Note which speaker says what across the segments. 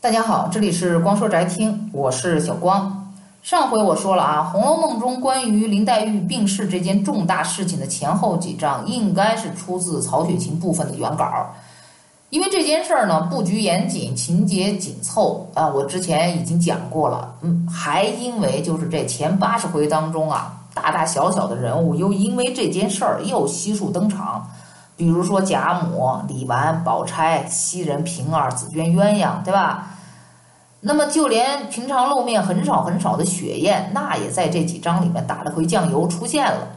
Speaker 1: 大家好，这里是光说宅听，我是小光。上回我说了啊，《红楼梦》中关于林黛玉病逝这件重大事情的前后几章，应该是出自曹雪芹部分的原稿。因为这件事儿呢，布局严谨，情节紧凑啊，我之前已经讲过了。嗯，还因为就是这前八十回当中啊，大大小小的人物又因为这件事儿又悉数登场，比如说贾母、李纨、宝钗、袭人、平儿、紫鹃鸳鸯，对吧？那么就连平常露面很少很少的雪雁，那也在这几章里面打了回酱油出现了。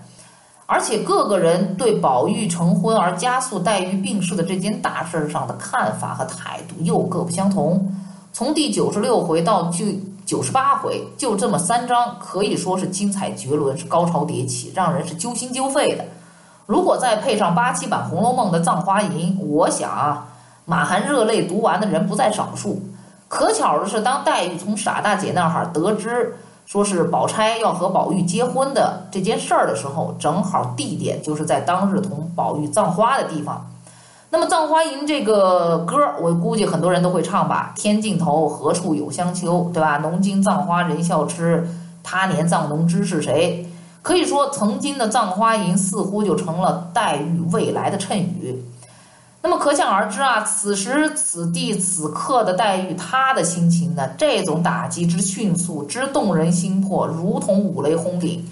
Speaker 1: 而且各个人对宝玉成婚而加速黛玉病逝的这件大事上的看法和态度又各不相同。从第九十六回到就九十八回，就这么三章，可以说是精彩绝伦，是高潮迭起，让人是揪心揪肺的。如果再配上八七版《红楼梦》的《葬花吟》，我想啊，满含热泪读完的人不在少数。可巧的是，当黛玉从傻大姐那儿得知。说是宝钗要和宝玉结婚的这件事儿的时候，正好地点就是在当日同宝玉葬花的地方。那么《葬花吟》这个歌，我估计很多人都会唱吧？天尽头，何处有香丘，对吧？农经葬花人笑痴，他年葬侬知是谁？可以说，曾经的《葬花吟》似乎就成了黛玉未来的谶语。那么可想而知啊，此时此地此刻的黛玉，她的心情呢？这种打击之迅速，之动人心魄，如同五雷轰顶。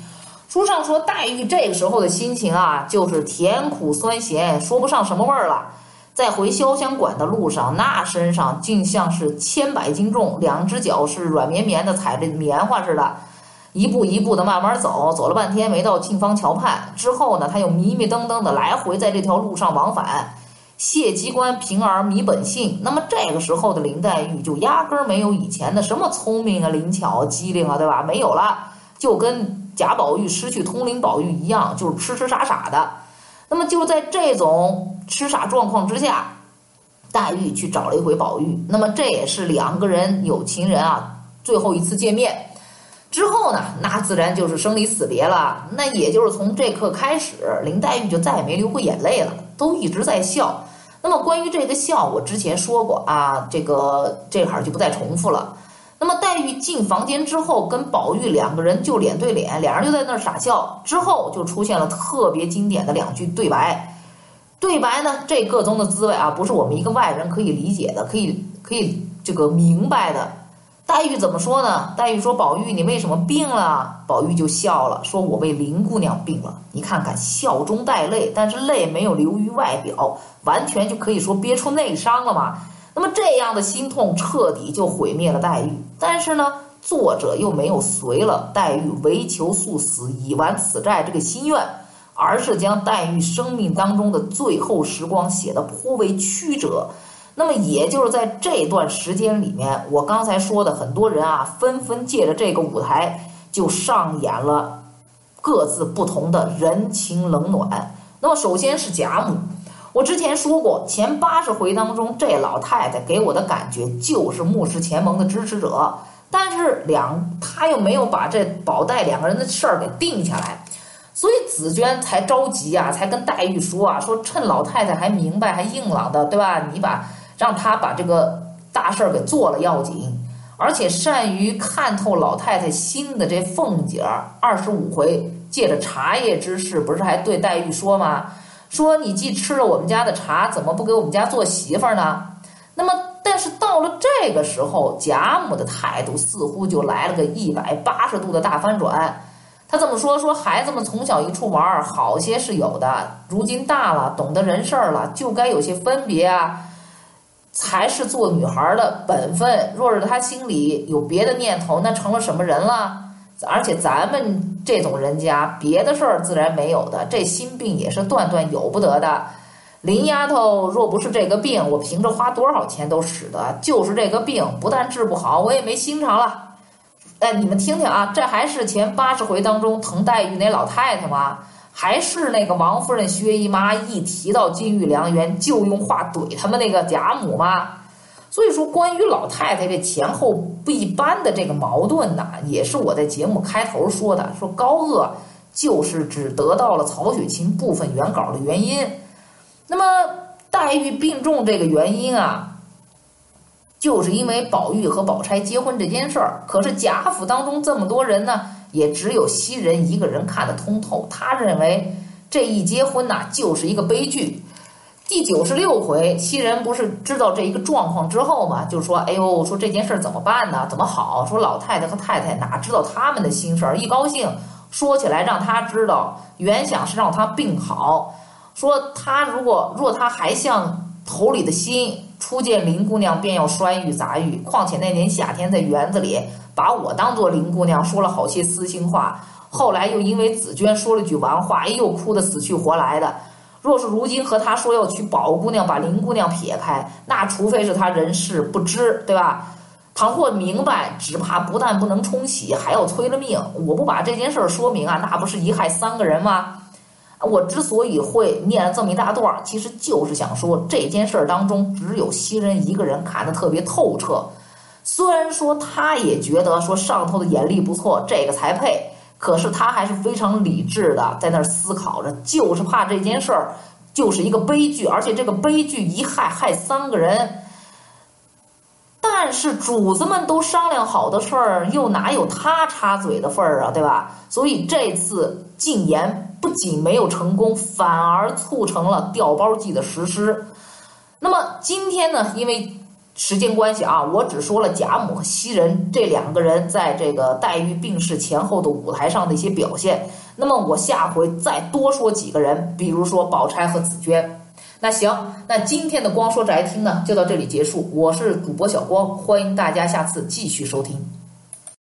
Speaker 1: 书上说，黛玉这个时候的心情啊，就是甜苦酸咸，说不上什么味儿了。在回潇湘馆的路上，那身上竟像是千百斤重，两只脚是软绵绵的，踩着棉花似的，一步一步的慢慢走，走了半天没到沁芳桥畔。之后呢，他又迷迷瞪瞪的来回在这条路上往返。谢机关，平儿迷本性。那么这个时候的林黛玉就压根儿没有以前的什么聪明啊、灵巧啊、机灵啊，对吧？没有了，就跟贾宝玉失去通灵宝玉一样，就是痴痴傻傻的。那么就在这种痴傻状况之下，黛玉去找了一回宝玉。那么这也是两个人有情人啊最后一次见面。之后呢，那自然就是生离死别了。那也就是从这刻开始，林黛玉就再也没流过眼泪了，都一直在笑。那么关于这个笑，我之前说过啊，这个这会儿就不再重复了。那么黛玉进房间之后，跟宝玉两个人就脸对脸，两人就在那儿傻笑。之后就出现了特别经典的两句对白。对白呢，这个中的滋味啊，不是我们一个外人可以理解的，可以可以这个明白的。黛玉怎么说呢？黛玉说：“宝玉，你为什么病了？”宝玉就笑了，说：“我为林姑娘病了。”你看看，笑中带泪，但是泪没有流于外表，完全就可以说憋出内伤了嘛。那么这样的心痛，彻底就毁灭了黛玉。但是呢，作者又没有随了黛玉为求速死，以完此债这个心愿，而是将黛玉生命当中的最后时光写得颇为曲折。那么，也就是在这段时间里面，我刚才说的很多人啊，纷纷借着这个舞台，就上演了各自不同的人情冷暖。那么，首先是贾母，我之前说过，前八十回当中，这老太太给我的感觉就是穆氏前盟的支持者，但是两她又没有把这宝黛两个人的事儿给定下来，所以紫娟才着急啊，才跟黛玉说啊，说趁老太太还明白还硬朗的，对吧？你把。让他把这个大事儿给做了要紧，而且善于看透老太太心的这凤姐儿，二十五回借着茶叶之事，不是还对黛玉说吗？说你既吃了我们家的茶，怎么不给我们家做媳妇儿呢？那么，但是到了这个时候，贾母的态度似乎就来了个一百八十度的大翻转。他怎么说？说孩子们从小一处玩儿，好些是有的，如今大了，懂得人事儿了，就该有些分别啊。才是做女孩的本分。若是她心里有别的念头，那成了什么人了？而且咱们这种人家，别的事儿自然没有的，这心病也是断断有不得的。林丫头，若不是这个病，我凭着花多少钱都使得。就是这个病，不但治不好，我也没心肠了。哎，你们听听啊，这还是前八十回当中疼黛玉那老太太吗？还是那个王夫人、薛姨妈一提到金玉良缘，就用话怼他们那个贾母吗？所以说，关于老太太这前后不一般的这个矛盾呢，也是我在节目开头说的，说高鹗就是只得到了曹雪芹部分原稿的原因。那么黛玉病重这个原因啊，就是因为宝玉和宝钗结婚这件事儿。可是贾府当中这么多人呢，也只有袭人一个人看得通透。他认为这一结婚呐，就是一个悲剧。第九十六回，袭人不是知道这一个状况之后嘛，就说：“哎呦，说这件事怎么办呢？怎么好？说老太太和太太哪知道他们的心事儿？一高兴说起来让他知道，原想是让他病好。说他如果若他还像头里的心，初见林姑娘便要摔玉砸玉。况且那年夏天在园子里把我当做林姑娘，说了好些私心话。后来又因为紫娟说了句完话，哎呦，哭得死去活来的。”若是如今和他说要娶宝姑娘，把林姑娘撇开，那除非是他人事不知，对吧？倘或明白，只怕不但不能冲喜，还要催了命。我不把这件事说明啊，那不是一害三个人吗？我之所以会念了这么一大段，其实就是想说，这件事当中只有袭人一个人看得特别透彻。虽然说他也觉得说上头的眼力不错，这个才配。可是他还是非常理智的，在那儿思考着，就是怕这件事儿就是一个悲剧，而且这个悲剧一害害三个人。但是主子们都商量好的事儿，又哪有他插嘴的份儿啊，对吧？所以这次禁言不仅没有成功，反而促成了调包计的实施。那么今天呢，因为。时间关系啊，我只说了贾母和袭人这两个人在这个黛玉病逝前后的舞台上的一些表现。那么我下回再多说几个人，比如说宝钗和紫娟。那行，那今天的光说宅听呢就到这里结束。我是主播小光，欢迎大家下次继续收听。